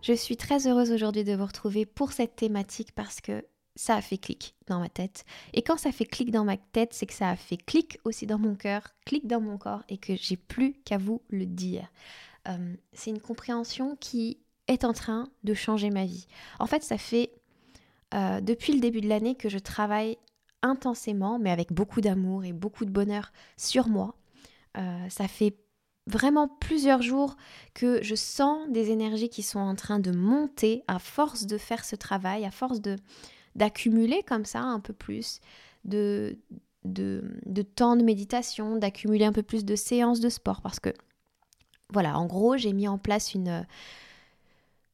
Je suis très heureuse aujourd'hui de vous retrouver pour cette thématique parce que ça a fait clic dans ma tête. Et quand ça fait clic dans ma tête, c'est que ça a fait clic aussi dans mon cœur, clic dans mon corps et que j'ai plus qu'à vous le dire. Euh, c'est une compréhension qui est en train de changer ma vie. En fait, ça fait euh, depuis le début de l'année que je travaille intensément, mais avec beaucoup d'amour et beaucoup de bonheur sur moi. Euh, ça fait vraiment plusieurs jours que je sens des énergies qui sont en train de monter à force de faire ce travail, à force de d'accumuler comme ça un peu plus de, de, de temps de méditation, d'accumuler un peu plus de séances de sport parce que voilà, en gros, j'ai mis en place une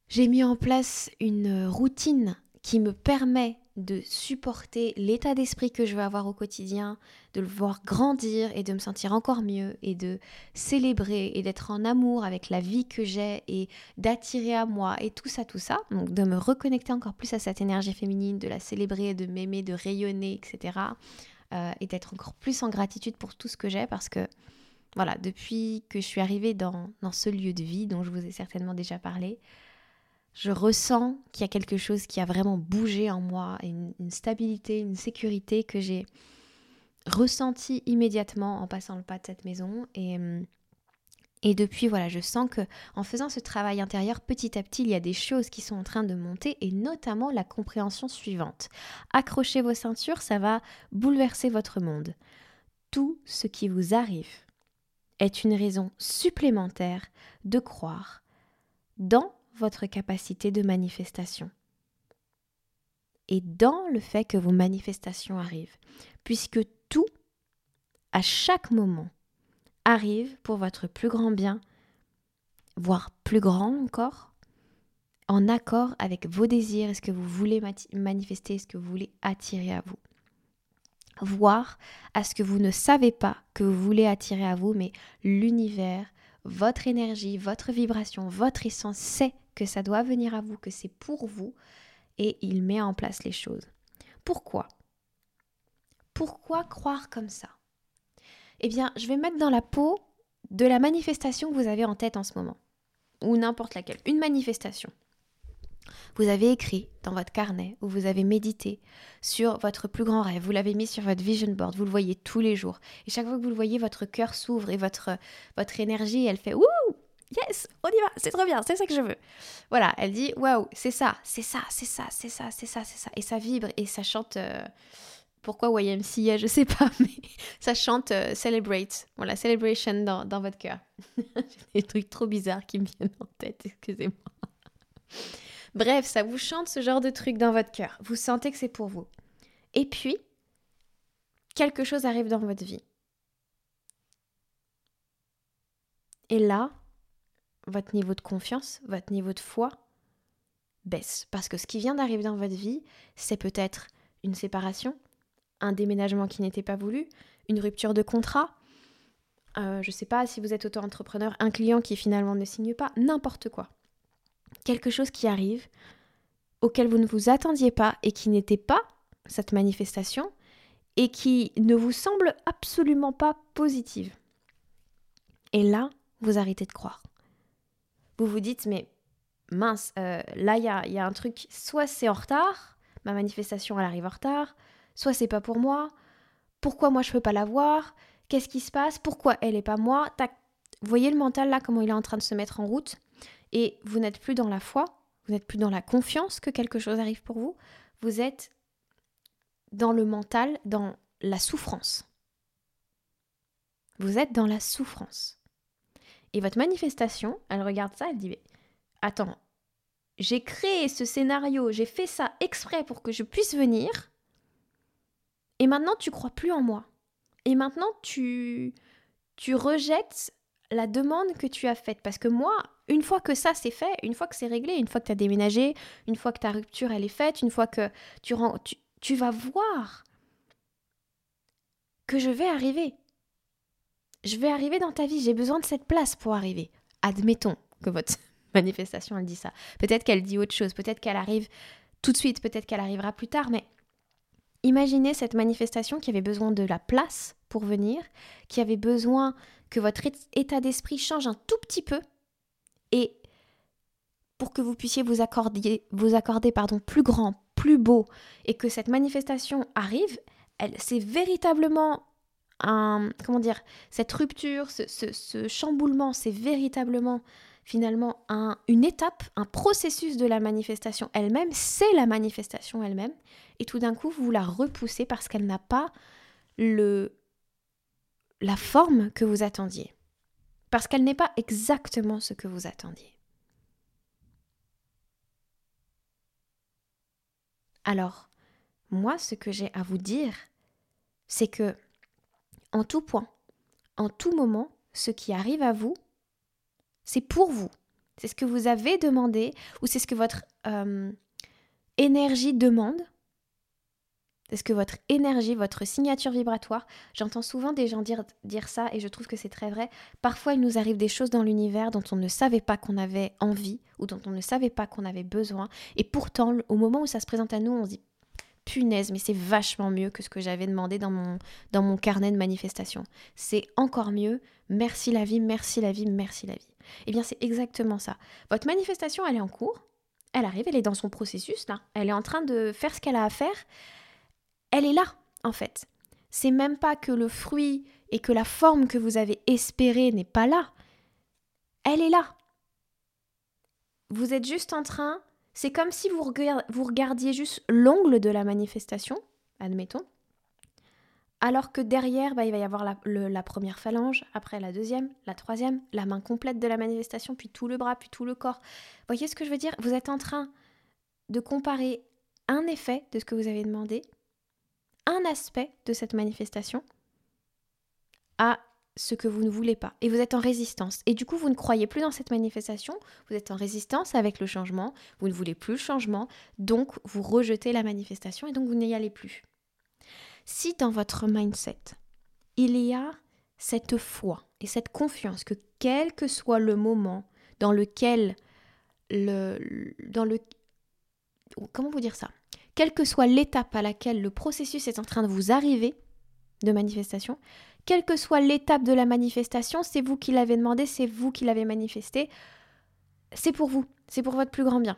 j'ai mis en place une routine qui me permet de supporter l'état d'esprit que je veux avoir au quotidien, de le voir grandir et de me sentir encore mieux et de célébrer et d'être en amour avec la vie que j'ai et d'attirer à moi et tout ça, tout ça. Donc de me reconnecter encore plus à cette énergie féminine, de la célébrer, de m'aimer, de rayonner, etc. Euh, et d'être encore plus en gratitude pour tout ce que j'ai parce que voilà, depuis que je suis arrivée dans, dans ce lieu de vie dont je vous ai certainement déjà parlé, je ressens qu'il y a quelque chose qui a vraiment bougé en moi, une, stabilité, une sécurité que j'ai ressenti immédiatement en passant le pas de cette maison. Et, et depuis, voilà, je sens que en faisant ce travail intérieur, petit à petit, il y a des choses qui sont en train de monter, et notamment la compréhension suivante. Accrochez vos ceintures, ça va bouleverser votre monde. Tout ce qui vous arrive est une raison supplémentaire de croire dans votre capacité de manifestation et dans le fait que vos manifestations arrivent, puisque tout, à chaque moment, arrive pour votre plus grand bien, voire plus grand encore, en accord avec vos désirs, est-ce que vous voulez manifester, est-ce que vous voulez attirer à vous. Voir à ce que vous ne savez pas que vous voulez attirer à vous, mais l'univers, votre énergie, votre vibration, votre essence sait que ça doit venir à vous, que c'est pour vous, et il met en place les choses. Pourquoi? Pourquoi croire comme ça? Eh bien, je vais mettre dans la peau de la manifestation que vous avez en tête en ce moment, ou n'importe laquelle, une manifestation. Vous avez écrit dans votre carnet ou vous avez médité sur votre plus grand rêve, vous l'avez mis sur votre vision board, vous le voyez tous les jours. Et chaque fois que vous le voyez, votre cœur s'ouvre et votre, votre énergie, elle fait Ouh Yes, on y va, c'est trop bien, c'est ça que je veux. Voilà, elle dit waouh, c'est ça, c'est ça, c'est ça, c'est ça, c'est ça, c'est ça. Et ça vibre et ça chante. Euh, pourquoi YMCA, je sais pas, mais ça chante euh, Celebrate. Voilà, Celebration dans, dans votre cœur. J'ai des trucs trop bizarres qui me viennent en tête, excusez-moi. Bref, ça vous chante ce genre de truc dans votre cœur. Vous sentez que c'est pour vous. Et puis, quelque chose arrive dans votre vie. Et là, votre niveau de confiance, votre niveau de foi baisse. Parce que ce qui vient d'arriver dans votre vie, c'est peut-être une séparation, un déménagement qui n'était pas voulu, une rupture de contrat, euh, je ne sais pas si vous êtes auto-entrepreneur, un client qui finalement ne signe pas, n'importe quoi. Quelque chose qui arrive, auquel vous ne vous attendiez pas et qui n'était pas cette manifestation, et qui ne vous semble absolument pas positive. Et là, vous arrêtez de croire vous vous dites, mais mince, euh, là, il y a, un truc, soit c'est en retard, ma manifestation, elle arrive en retard, soit c'est pas pour moi, pourquoi moi je peux pas la voir, qu'est-ce qui se passe, pourquoi elle est pas moi, Tac. Voyez le mental là, comment il est en train de se mettre en route, et vous n'êtes plus dans la foi, vous n'êtes plus dans la confiance que quelque chose arrive pour vous, vous êtes dans le mental, dans la souffrance. Vous êtes dans la souffrance. Et votre manifestation, elle regarde ça, elle dit, attends, j'ai créé ce scénario, j'ai fait ça exprès pour que je puisse venir, et maintenant tu crois plus en moi. Et maintenant tu, tu rejettes la demande que tu as faite. Parce que moi, une fois que ça c'est fait, une fois que c'est réglé, une fois que tu as déménagé, une fois que ta rupture elle est faite, une fois que tu, tu, tu vas voir que je vais arriver. Je vais arriver dans ta vie, j'ai besoin de cette place pour arriver. Admettons que votre manifestation elle dit ça. Peut-être qu'elle dit autre chose, peut-être qu'elle arrive tout de suite, peut-être qu'elle arrivera plus tard, mais imaginez cette manifestation qui avait besoin de la place pour venir, qui avait besoin que votre état d'esprit change un tout petit peu et pour que vous puissiez vous accorder, pardon, plus grand, plus beau et que cette manifestation arrive, c'est véritablement comment dire cette rupture, ce, chamboulement, c'est véritablement finalement un, une étape, un processus de la manifestation elle-même, c'est la manifestation elle-même, et tout d'un coup vous la repoussez parce qu'elle n'a pas le la forme que vous attendiez. Parce qu'elle n'est pas exactement ce que vous attendiez. Alors, moi, ce que j'ai à vous dire, c'est que, en tout point, en tout moment, ce qui arrive à vous, c'est pour vous. C'est ce que vous avez demandé ou c'est ce que votre euh, énergie demande est-ce que votre énergie, votre signature vibratoire, j'entends souvent des gens dire, dire ça et je trouve que c'est très vrai. Parfois, il nous arrive des choses dans l'univers dont on ne savait pas qu'on avait envie ou dont on ne savait pas qu'on avait besoin. Et pourtant, au moment où ça se présente à nous, on se dit punaise, mais c'est vachement mieux que ce que j'avais demandé dans mon, dans mon carnet de manifestation. C'est encore mieux. Merci la vie, merci la vie, merci la vie. Eh bien, c'est exactement ça. Votre manifestation, elle est en cours. Elle arrive, elle est dans son processus là. Elle est en train de faire ce qu'elle a à faire elle est là, en fait. C'est même pas que le fruit et que la forme que vous avez espérée n'est pas là. Elle est là. Vous êtes juste en train, c'est comme si vous, regardiez juste l'ongle de la manifestation, admettons, alors que derrière, bah, il va y avoir la, la, première phalange, après la deuxième, la troisième, la main complète de la manifestation, puis tout le bras, puis tout le corps. Vous voyez ce que je veux dire? Vous êtes en train de comparer un effet de ce que vous avez demandé un aspect de cette manifestation à ce que vous ne voulez pas. Et vous êtes en résistance. Et du coup, vous ne croyez plus dans cette manifestation, vous êtes en résistance avec le changement, vous ne voulez plus le changement, donc vous rejetez la manifestation et donc vous n'y allez plus. Si dans votre mindset, il y a cette foi et cette confiance que quel que soit le moment dans lequel le dans le comment vous dire ça? Quelle que soit l'étape à laquelle le processus est en train de vous arriver de manifestation, quelle que soit l'étape de la manifestation, c'est vous qui l'avez demandé, c'est vous qui l'avez manifesté, c'est pour vous, c'est pour votre plus grand bien.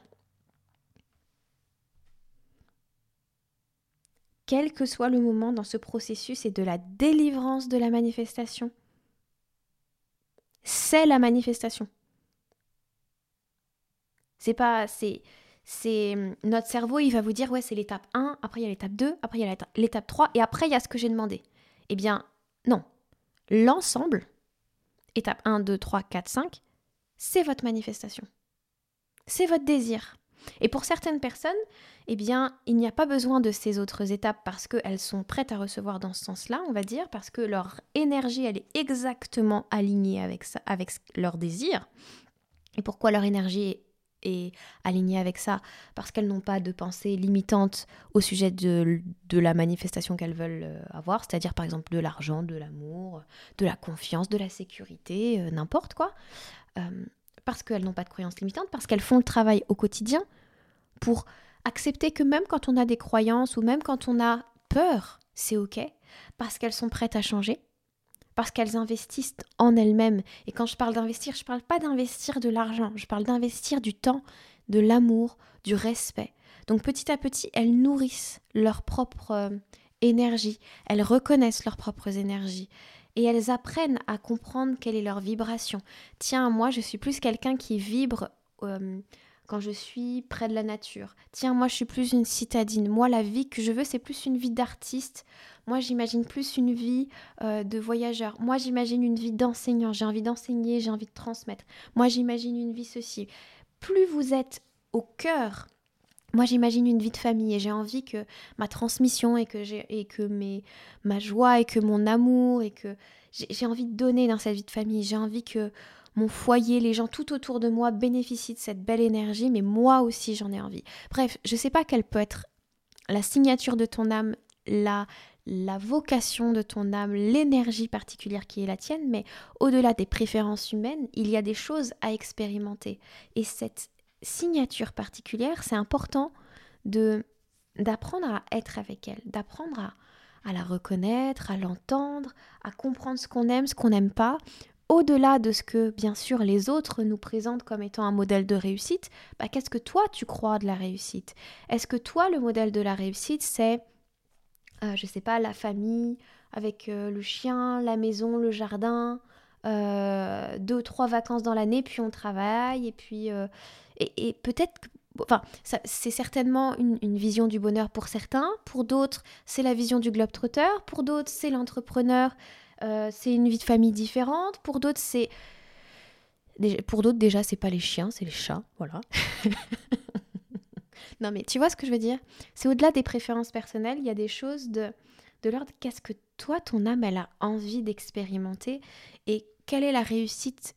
Quel que soit le moment dans ce processus et de la délivrance de la manifestation, c'est la manifestation. C'est pas c'est c'est hum, notre cerveau, il va vous dire ouais, c'est l'étape 1, après il y a l'étape 2, après il y a l'étape 3 et après il y a ce que j'ai demandé. Eh bien, non. L'ensemble, étape 1, 2, 3, 4, 5, c'est votre manifestation. C'est votre désir. Et pour certaines personnes, eh bien, il n'y a pas besoin de ces autres étapes parce qu'elles sont prêtes à recevoir dans ce sens-là, on va dire, parce que leur énergie, elle est exactement alignée avec, ça, avec leur désir. Et pourquoi leur énergie et alignées avec ça parce qu'elles n'ont pas de pensée limitante au sujet de, la manifestation qu'elles veulent euh, avoir, c'est-à-dire par exemple de l'argent, de l'amour, de la confiance, de la sécurité, euh, n'importe quoi, euh, parce qu'elles n'ont pas de croyances limitantes, parce qu'elles font le travail au quotidien pour accepter que même quand on a des croyances ou même quand on a peur, c'est ok, parce qu'elles sont prêtes à changer, parce qu'elles investissent en elles-mêmes. Et quand je parle d'investir, je ne parle pas d'investir de l'argent, je parle d'investir du temps, de l'amour, du respect. Donc petit à petit, elles nourrissent leur propre euh, énergie, elles reconnaissent leurs propres énergies et elles apprennent à comprendre quelle est leur vibration. Tiens, moi, je suis plus quelqu'un qui vibre, euh, quand je suis près de la nature. Tiens, moi je suis plus une citadine. Moi la vie que je veux c'est plus une vie d'artiste. Moi j'imagine plus une vie euh, de voyageur. Moi j'imagine une vie d'enseignant. J'ai envie d'enseigner, j'ai envie de transmettre. Moi j'imagine une vie ceci. Plus vous êtes au cœur moi, j'imagine une vie de famille et j'ai envie que ma transmission et que, et que mes, ma joie et que mon amour et que j'ai envie de donner dans cette vie de famille. J'ai envie que mon foyer, les gens tout autour de moi bénéficient de cette belle énergie, mais moi aussi j'en ai envie. Bref, je ne sais pas quelle peut être la signature de ton âme, la, vocation de ton âme, l'énergie particulière qui est la tienne, mais au-delà des préférences humaines, il y a des choses à expérimenter. Et cette signature particulière, c'est important de d'apprendre à être avec elle, d'apprendre à la reconnaître, à l'entendre, à comprendre ce qu'on aime, ce qu'on n'aime pas, au-delà de ce que, bien sûr, les autres nous présentent comme étant un modèle de réussite, bah, qu'est-ce que toi tu crois de la réussite? Est-ce que toi, le modèle de la réussite, c'est, euh, je sais pas, la famille avec euh, le chien, la maison, le jardin, euh, deux trois vacances dans l'année, puis on travaille, et puis. Euh, et, peut-être. Enfin, c'est certainement une, une, vision du bonheur pour certains, pour d'autres, c'est la vision du globe-trotteur, pour d'autres, c'est l'entrepreneur euh, c'est une vie de famille différente. Pour d'autres, c'est. Pour d'autres, déjà, c'est pas les chiens, c'est les chats, voilà. non, mais tu vois ce que je veux dire? C'est au-delà des préférences personnelles, il y a des choses de, de l'ordre qu'est-ce que toi, ton âme, elle a envie d'expérimenter et quelle est la réussite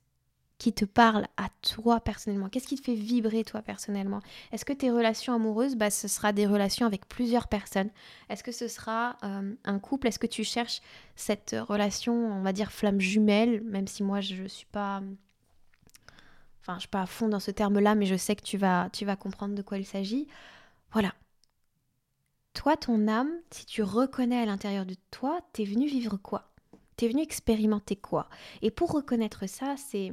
qui te parle à toi personnellement? Qu'est-ce qui te fait vibrer toi personnellement? Est-ce que tes relations amoureuses, bah, ce sera des relations avec plusieurs personnes? Est-ce que ce sera euh, un couple? Est-ce que tu cherches cette relation, on va dire flamme jumelle, même si moi je ne suis pas... Enfin, je suis pas à fond dans ce terme-là, mais je sais que tu vas, tu vas comprendre de quoi il s'agit. Voilà. Toi, ton âme, si tu reconnais à l'intérieur de toi, t'es venu vivre quoi? T'es venu expérimenter quoi? Et pour reconnaître ça, c'est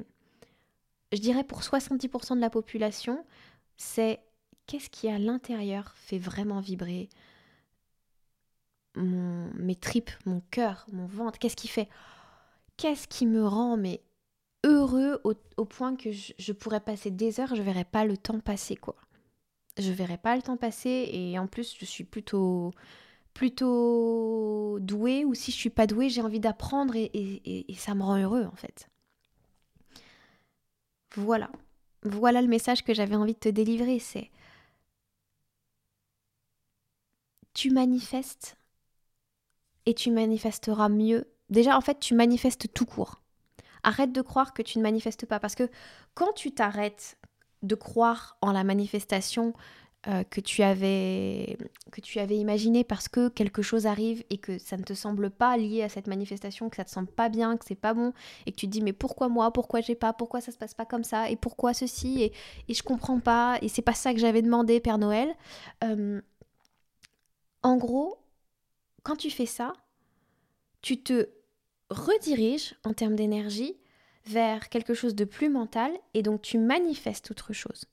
je dirais pour 70% de la population, c'est qu'est-ce qui à l'intérieur fait vraiment vibrer mes tripes, mon cœur, mon ventre, qu'est-ce qui fait Qu'est-ce qui me rend mais heureux au, point que je, pourrais passer des heures, je verrais pas le temps passer quoi. Je verrais pas le temps passer et en plus je suis plutôt plutôt douée ou si je suis pas douée, j'ai envie d'apprendre et ça me rend heureux en fait. Voilà. Voilà le message que j'avais envie de te délivrer, c'est tu manifestes et tu manifesteras mieux. Déjà, en fait, tu manifestes tout court. Arrête de croire que tu ne manifestes pas parce que quand tu t'arrêtes de croire en la manifestation euh, que, tu avais, que tu avais imaginé parce que quelque chose arrive et que ça ne te semble pas lié à cette manifestation, que ça te semble pas bien, que c'est pas bon, et que tu te dis mais pourquoi moi, pourquoi j'ai pas, pourquoi ça se passe pas comme ça, et pourquoi ceci, et, et je comprends pas, et c'est pas ça que j'avais demandé, Père Noël. Euh, en gros, quand tu fais ça, tu te rediriges en termes d'énergie vers quelque chose de plus mental, et donc tu manifestes autre chose.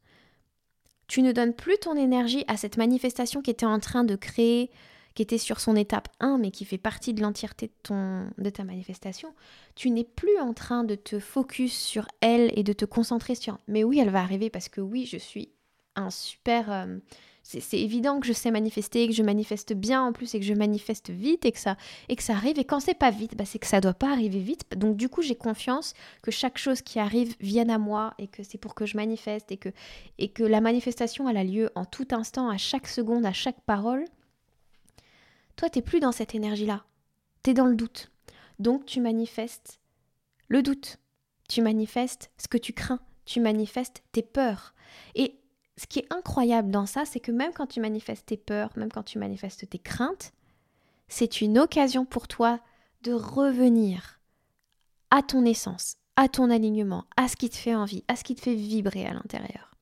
Tu ne donnes plus ton énergie à cette manifestation qui était en train de créer, qui était sur son étape 1, mais qui fait partie de l'entièreté de, ton, de ta manifestation. Tu n'es plus en train de te focus sur elle et de te concentrer sur mais oui, elle va arriver parce que oui, je suis un super. Euh, c'est évident que je sais manifester, que je manifeste bien en plus et que je manifeste vite et que ça, et que ça arrive. Et quand c'est pas vite, bah c'est que ça doit pas arriver vite. Donc du coup, j'ai confiance que chaque chose qui arrive vienne à moi et que c'est pour que je manifeste et que, et que la manifestation elle a lieu en tout instant, à chaque seconde, à chaque parole. Toi, t'es plus dans cette énergie-là. Tu es dans le doute. Donc tu manifestes le doute. Tu manifestes ce que tu crains. Tu manifestes tes peurs. Et ce qui est incroyable dans ça, c'est que même quand tu manifestes tes peurs, même quand tu manifestes tes craintes, c'est une occasion pour toi de revenir à ton essence, à ton alignement, à ce qui te fait envie, à ce qui te fait vibrer à l'intérieur.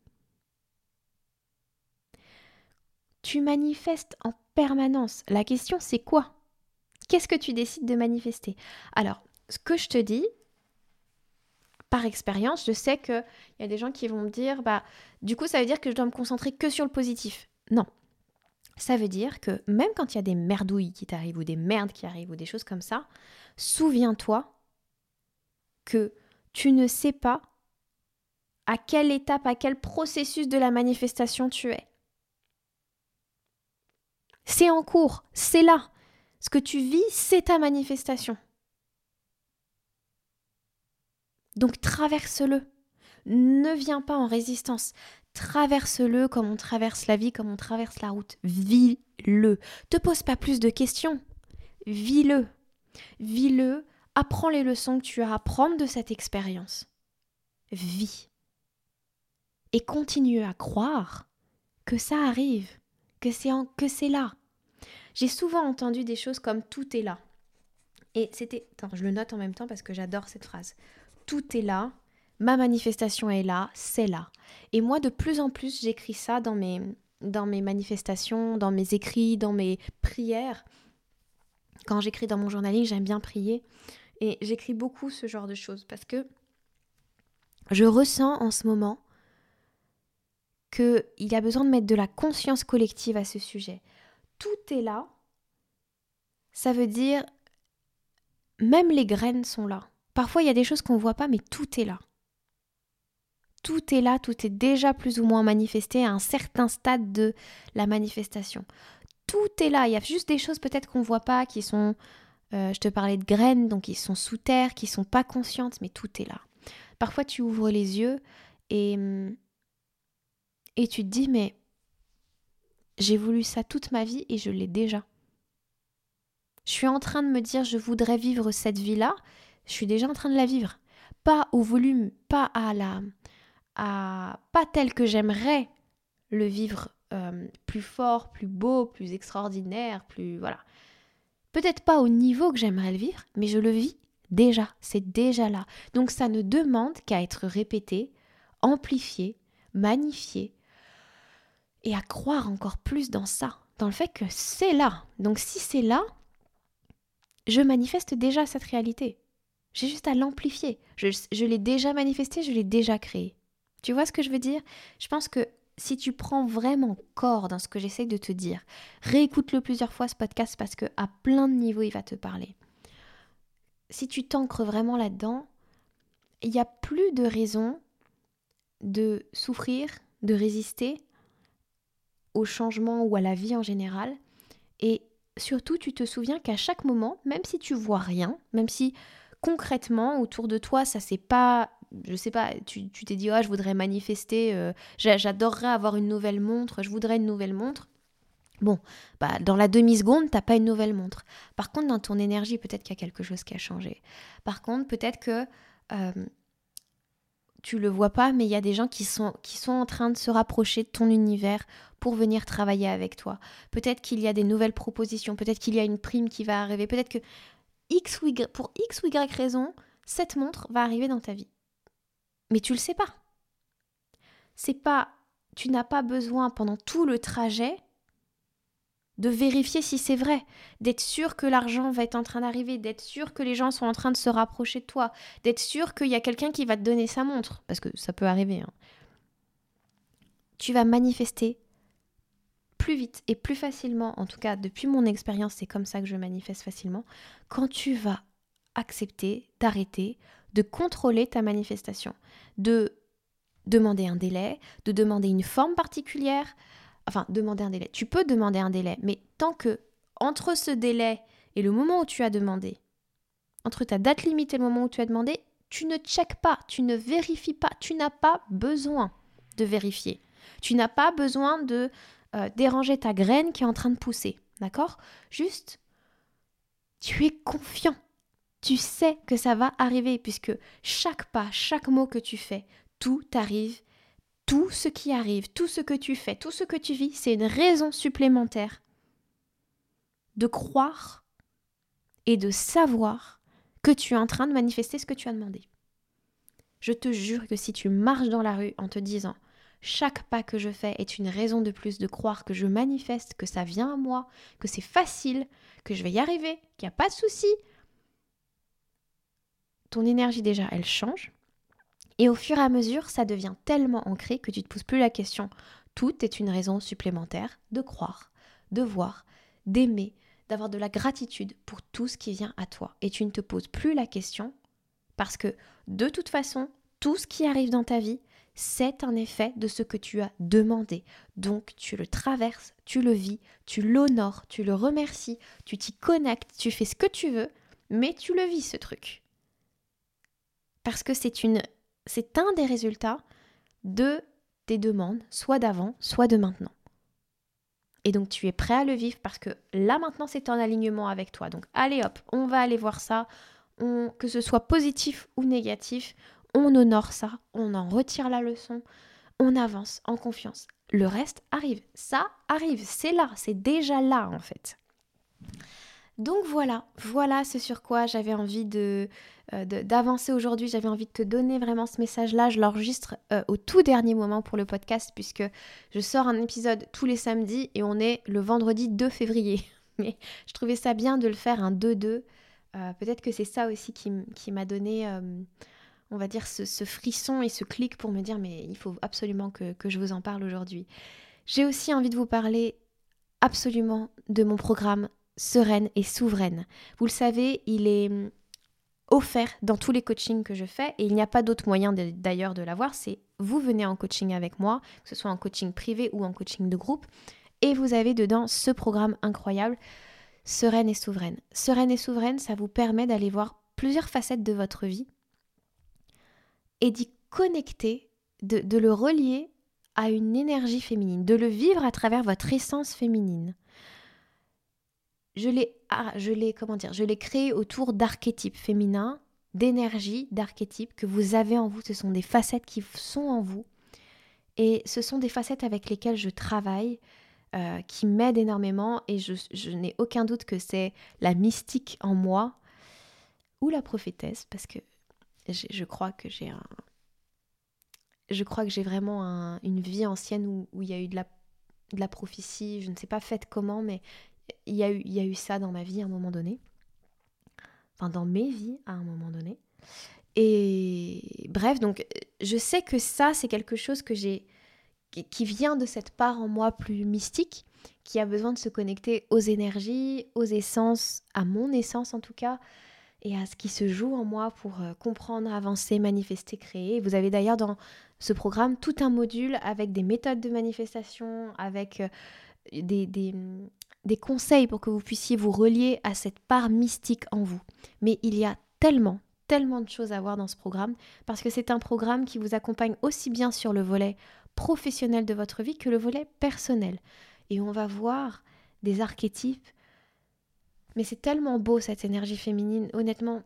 Tu manifestes en permanence. La question c'est quoi? Qu'est-ce que tu décides de manifester? Alors, ce que je te dis, par expérience, je sais qu'il y a des gens qui vont me dire, bah, du coup, ça veut dire que je dois me concentrer que sur le positif. Non. Ça veut dire que même quand il y a des merdouilles qui t'arrivent ou des merdes qui arrivent ou des choses comme ça, souviens-toi que tu ne sais pas à quelle étape, à quel processus de la manifestation tu es. C'est en cours, c'est là. Ce que tu vis, c'est ta manifestation. Donc traverse-le. Ne viens pas en résistance. Traverse-le comme on traverse la vie, comme on traverse la route. Vis-le. Te pose pas plus de questions. Vis-le. Vis-le. Apprends les leçons que tu as à apprendre de cette expérience. Vis. Et continue à croire que ça arrive, que c'est que c'est là. J'ai souvent entendu des choses comme tout est là. Et c'était. Attends, je le note en même temps parce que j'adore cette phrase. Tout est là, ma manifestation est là, c'est là. Et moi, de plus en plus, j'écris ça dans mes, dans mes manifestations, dans mes écrits, dans mes prières. Quand j'écris dans mon journaling, j'aime bien prier. Et j'écris beaucoup ce genre de choses parce que je ressens en ce moment qu'il y a besoin de mettre de la conscience collective à ce sujet. Tout est là. Ça veut dire, même les graines sont là. Parfois, il y a des choses qu'on ne voit pas, mais tout est là tout est là, tout est déjà plus ou moins manifesté à un certain stade de la manifestation. Tout est là, il y a juste des choses peut-être qu'on ne voit pas, qui sont, euh, je te parlais de graines, donc qui sont sous terre, qui sont pas conscientes, mais tout est là. Parfois tu ouvres les yeux et, et tu te dis, mais j'ai voulu ça toute ma vie et je l'ai déjà. Je suis en train de me dire, je voudrais vivre cette vie-là, je suis déjà en train de la vivre. Pas au volume, pas à la, à pas tel que j'aimerais le vivre euh, plus fort, plus beau, plus extraordinaire, plus voilà. Peut-être pas au niveau que j'aimerais le vivre, mais je le vis déjà, c'est déjà là. Donc ça ne demande qu'à être répété, amplifié, magnifié et à croire encore plus dans ça, dans le fait que c'est là. Donc si c'est là, je manifeste déjà cette réalité. J'ai juste à l'amplifier. Je, l'ai déjà manifesté, je l'ai déjà créé. Tu vois ce que je veux dire? Je pense que si tu prends vraiment corps dans ce que j'essaie de te dire, réécoute-le plusieurs fois ce podcast parce que à plein de niveaux il va te parler. Si tu t'ancres vraiment là-dedans, il n'y a plus de raison de souffrir, de résister au changement ou à la vie en général. Et surtout, tu te souviens qu'à chaque moment, même si tu vois rien, même si concrètement autour de toi ça s'est pas je sais pas, tu t'es dit, oh, je voudrais manifester, euh, j'adorerais avoir une nouvelle montre, je voudrais une nouvelle montre. Bon, bah, dans la demi-seconde, t'as pas une nouvelle montre. Par contre, dans ton énergie, peut-être qu'il y a quelque chose qui a changé. Par contre, peut-être que euh, tu le vois pas, mais il y a des gens qui sont, qui sont en train de se rapprocher de ton univers pour venir travailler avec toi. Peut-être qu'il y a des nouvelles propositions, peut-être qu'il y a une prime qui va arriver, peut-être que X y, pour X ou Y raison, cette montre va arriver dans ta vie. Mais tu le sais pas. C'est pas tu n'as pas besoin pendant tout le trajet de vérifier si c'est vrai, d'être sûr que l'argent va être en train d'arriver, d'être sûr que les gens sont en train de se rapprocher de toi, d'être sûr qu'il y a quelqu'un qui va te donner sa montre, parce que ça peut arriver. Hein. Tu vas manifester plus vite et plus facilement, en tout cas depuis mon expérience, c'est comme ça que je manifeste facilement, quand tu vas accepter d'arrêter de contrôler ta manifestation, de demander un délai, de demander une forme particulière, enfin demander un délai. Tu peux demander un délai, mais tant que entre ce délai et le moment où tu as demandé, entre ta date limite et le moment où tu as demandé, tu ne checkes pas, tu ne vérifies pas, tu n'as pas besoin de vérifier. Tu n'as pas besoin de euh, déranger ta graine qui est en train de pousser, d'accord? Juste, tu es confiant. Tu sais que ça va arriver puisque chaque pas, chaque mot que tu fais, tout arrive, tout ce qui arrive, tout ce que tu fais, tout ce que tu vis, c'est une raison supplémentaire de croire et de savoir que tu es en train de manifester ce que tu as demandé. Je te jure que si tu marches dans la rue en te disant chaque pas que je fais est une raison de plus de croire que je manifeste, que ça vient à moi, que c'est facile, que je vais y arriver, qu'il n'y a pas de souci, ton énergie déjà, elle change. Et au fur et à mesure, ça devient tellement ancré que tu ne te poses plus la question. Tout est une raison supplémentaire de croire, de voir, d'aimer, d'avoir de la gratitude pour tout ce qui vient à toi. Et tu ne te poses plus la question parce que de toute façon, tout ce qui arrive dans ta vie, c'est un effet de ce que tu as demandé. Donc tu le traverses, tu le vis, tu l'honores, tu le remercies, tu t'y connectes, tu fais ce que tu veux, mais tu le vis ce truc. Parce que c'est une c'est un des résultats de tes demandes, soit d'avant, soit de maintenant. Et donc tu es prêt à le vivre parce que là maintenant c'est en alignement avec toi. Donc allez hop, on va aller voir ça, que ce soit positif ou négatif, on honore ça, on en retire la leçon, on avance en confiance. Le reste arrive, ça arrive, c'est là, c'est déjà là en fait. Donc voilà, voilà ce sur quoi j'avais envie euh, d'avancer aujourd'hui. J'avais envie de te donner vraiment ce message-là. Je l'enregistre euh, au tout dernier moment pour le podcast puisque je sors un épisode tous les samedis et on est le vendredi 2 février. Mais je trouvais ça bien de le faire un 2-2 euh, peut-être que c'est ça aussi qui, m'a donné, on va dire, ce, frisson et ce clic pour me dire, mais il faut absolument que, je vous en parle aujourd'hui. J'ai aussi envie de vous parler absolument de mon programme Sereine et Souveraine. Vous le savez, il est hum, offert dans tous les coachings que je fais et il n'y a pas d'autre moyen d'ailleurs de l'avoir, c'est vous venez en coaching avec moi, que ce soit en coaching privé ou en coaching de groupe, et vous avez dedans ce programme incroyable sereine et souveraine. Sereine et souveraine, ça vous permet d'aller voir plusieurs facettes de votre vie et d'y connecter, de, le relier à une énergie féminine, de le vivre à travers votre essence féminine. Je l'ai, ah, je l'ai, comment dire, je l'ai créé autour d'archétypes féminins, d'énergie, d'archétypes que vous avez en vous. Ce sont des facettes qui sont en vous. Et ce sont des facettes avec lesquelles je travaille, euh, qui m'aide énormément et je, n'ai aucun doute que c'est la mystique en moi ou la prophétesse parce que je crois que j'ai un je crois que j'ai vraiment une vie ancienne où, il y a eu de la, de la prophétie, je ne sais pas faite comment, mais il y, a eu, il y a eu ça dans ma vie à un moment donné. Enfin, dans mes vies à un moment donné. Et bref, donc je sais que ça, c'est quelque chose que j'ai qui vient de cette part en moi plus mystique, qui a besoin de se connecter aux énergies, aux essences, à mon essence en tout cas, et à ce qui se joue en moi pour euh, comprendre, avancer, manifester, créer. Vous avez d'ailleurs dans ce programme tout un module avec des méthodes de manifestation, avec euh, des, des conseils pour que vous puissiez vous relier à cette part mystique en vous. Mais il y a tellement, tellement de choses à voir dans ce programme, parce que c'est un programme qui vous accompagne aussi bien sur le volet professionnel de votre vie que le volet personnel. Et on va voir des archétypes. Mais c'est tellement beau cette énergie féminine. Honnêtement,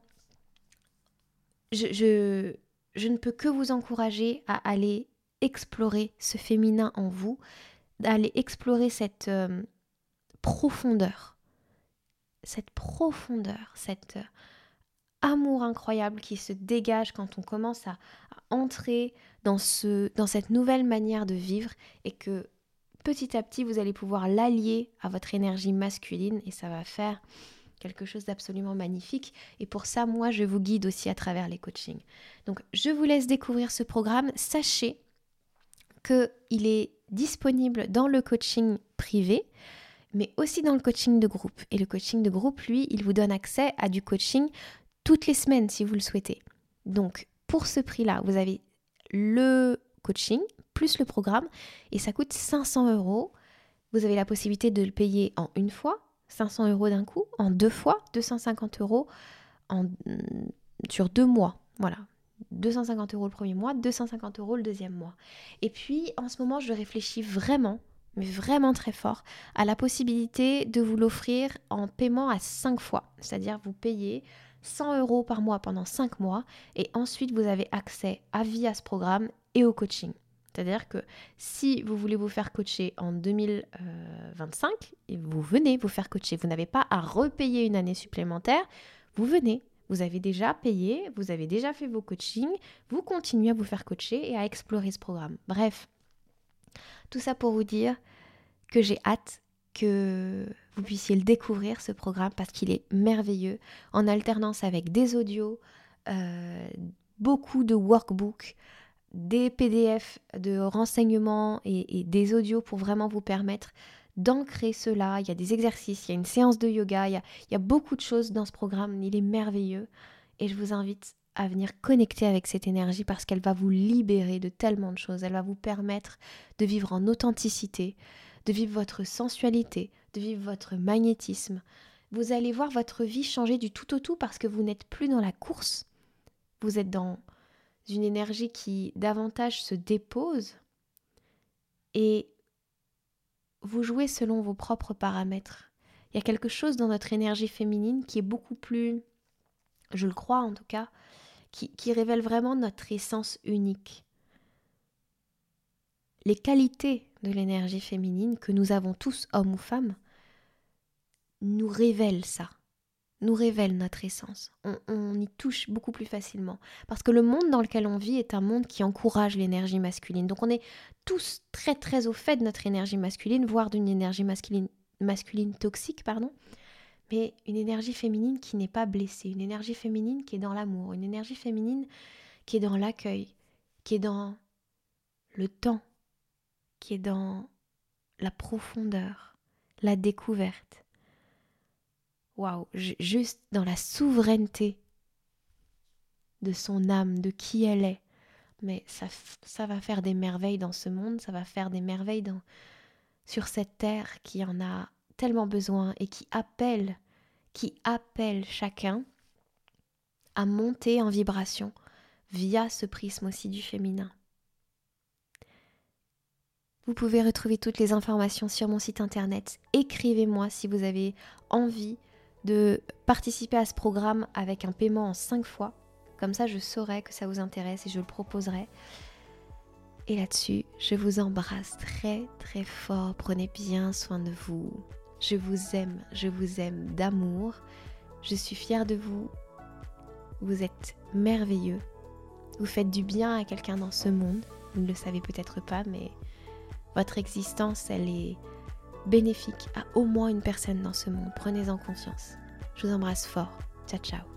je, je, ne peux que vous encourager à aller explorer ce féminin en vous, d'aller explorer cette euh, profondeur, cette profondeur, cet euh, amour incroyable qui se dégage quand on commence à entrer dans, dans cette nouvelle manière de vivre et que petit à petit, vous allez pouvoir l'allier à votre énergie masculine et ça va faire quelque chose d'absolument magnifique. Et pour ça, moi, je vous guide aussi à travers les coachings. Donc, je vous laisse découvrir ce programme. Sachez qu'il est disponible dans le coaching privé, mais aussi dans le coaching de groupe. Et le coaching de groupe, lui, il vous donne accès à du coaching toutes les semaines si vous le souhaitez. Donc, pour ce prix-là, vous avez le coaching plus le programme et ça coûte 500 euros. Vous avez la possibilité de le payer en une fois, 500 euros d'un coup, en deux fois, 250 euros en, mm, sur deux mois. Voilà. 250 euros le premier mois, 250 euros le deuxième mois. Et puis, en ce moment, je réfléchis vraiment, mais vraiment très fort, à la possibilité de vous l'offrir en paiement à 5 fois. C'est-à-dire, vous payez 100 euros par mois pendant 5 mois et ensuite vous avez accès à vie à ce programme et au coaching. C'est-à-dire que si vous voulez vous faire coacher en 2025, et vous venez vous faire coacher, vous n'avez pas à repayer une année supplémentaire, vous venez, vous avez déjà payé, vous avez déjà fait vos coachings, vous continuez à vous faire coacher et à explorer ce programme. Bref, tout ça pour vous dire que j'ai hâte que vous puissiez le découvrir, ce programme, parce qu'il est merveilleux, en alternance avec des audios, euh, beaucoup de workbooks, des PDF de renseignements et, des audios pour vraiment vous permettre d'ancrer cela. Il y a des exercices, il y a une séance de yoga, il y a, il y a beaucoup de choses dans ce programme, il est merveilleux. Et je vous invite à venir connecter avec cette énergie parce qu'elle va vous libérer de tellement de choses. Elle va vous permettre de vivre en authenticité, de vivre votre sensualité, de vivre votre magnétisme. Vous allez voir votre vie changer du tout au tout parce que vous n'êtes plus dans la course. Vous êtes dans une énergie qui davantage se dépose et vous jouez selon vos propres paramètres. Il y a quelque chose dans notre énergie féminine qui est beaucoup plus, je le crois en tout cas, qui, qui révèle vraiment notre essence unique. Les qualités de l'énergie féminine que nous avons tous, hommes ou femmes, nous révèlent ça nous révèle notre essence. On, y touche beaucoup plus facilement. Parce que le monde dans lequel on vit est un monde qui encourage l'énergie masculine. Donc on est tous très très au fait de notre énergie masculine, voire d'une énergie masculine, masculine toxique, pardon. Mais une énergie féminine qui n'est pas blessée, une énergie féminine qui est dans l'amour, une énergie féminine qui est dans l'accueil, qui est dans le temps, qui est dans la profondeur, la découverte waouh, juste dans la souveraineté de son âme, de qui elle est. Mais ça, ça va faire des merveilles dans ce monde, ça va faire des merveilles dans, sur cette terre qui en a tellement besoin et qui appelle, qui appelle chacun à monter en vibration via ce prisme aussi du féminin. Vous pouvez retrouver toutes les informations sur mon site internet. Écrivez-moi si vous avez envie de participer à ce programme avec un paiement en 5 fois. Comme ça, je saurai que ça vous intéresse et je le proposerai. Et là-dessus, je vous embrasse très très fort. Prenez bien soin de vous. Je vous aime, je vous aime d'amour. Je suis fière de vous. Vous êtes merveilleux. Vous faites du bien à quelqu'un dans ce monde. Vous ne le savez peut-être pas, mais votre existence, elle est bénéfique à au moins une personne dans ce monde. Prenez-en conscience. Je vous embrasse fort. Ciao ciao.